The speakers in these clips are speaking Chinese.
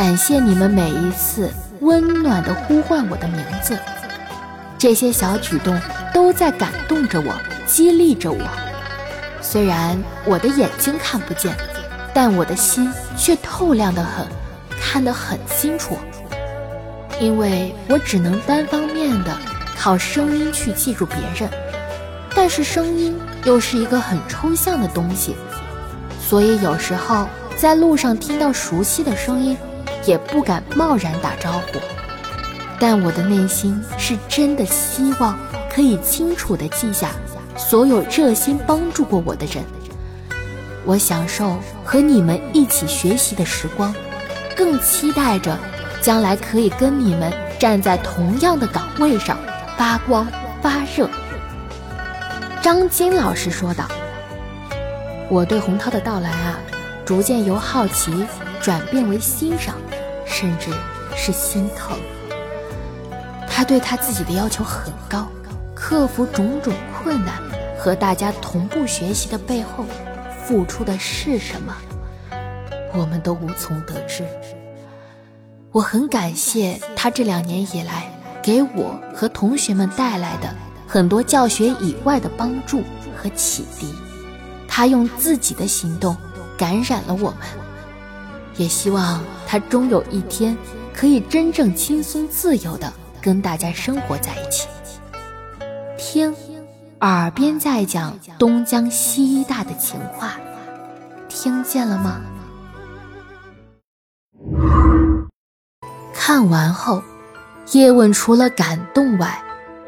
感谢你们每一次温暖的呼唤我的名字，这些小举动都在感动着我，激励着我。虽然我的眼睛看不见，但我的心却透亮得很，看得很清楚。因为我只能单方面的靠声音去记住别人，但是声音又是一个很抽象的东西，所以有时候在路上听到熟悉的声音。也不敢贸然打招呼，但我的内心是真的希望可以清楚地记下所有热心帮助过我的人。我享受和你们一起学习的时光，更期待着将来可以跟你们站在同样的岗位上发光发热。张金老师说道：“我对洪涛的到来啊，逐渐由好奇转变为欣赏。”甚至是心疼。他对他自己的要求很高，克服种种困难，和大家同步学习的背后，付出的是什么，我们都无从得知。我很感谢他这两年以来给我和同学们带来的很多教学以外的帮助和启迪。他用自己的行动感染了我们。也希望他终有一天可以真正轻松自由的跟大家生活在一起。听，耳边在讲东江西大的情话，听见了吗？看完后，叶问除了感动外，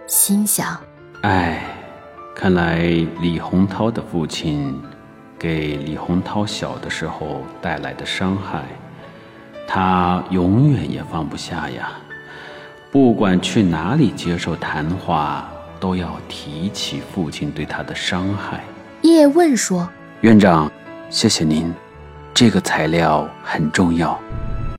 心想：哎，看来李洪涛的父亲。给李洪涛小的时候带来的伤害，他永远也放不下呀。不管去哪里接受谈话，都要提起父亲对他的伤害。叶问说：“院长，谢谢您，这个材料很重要。”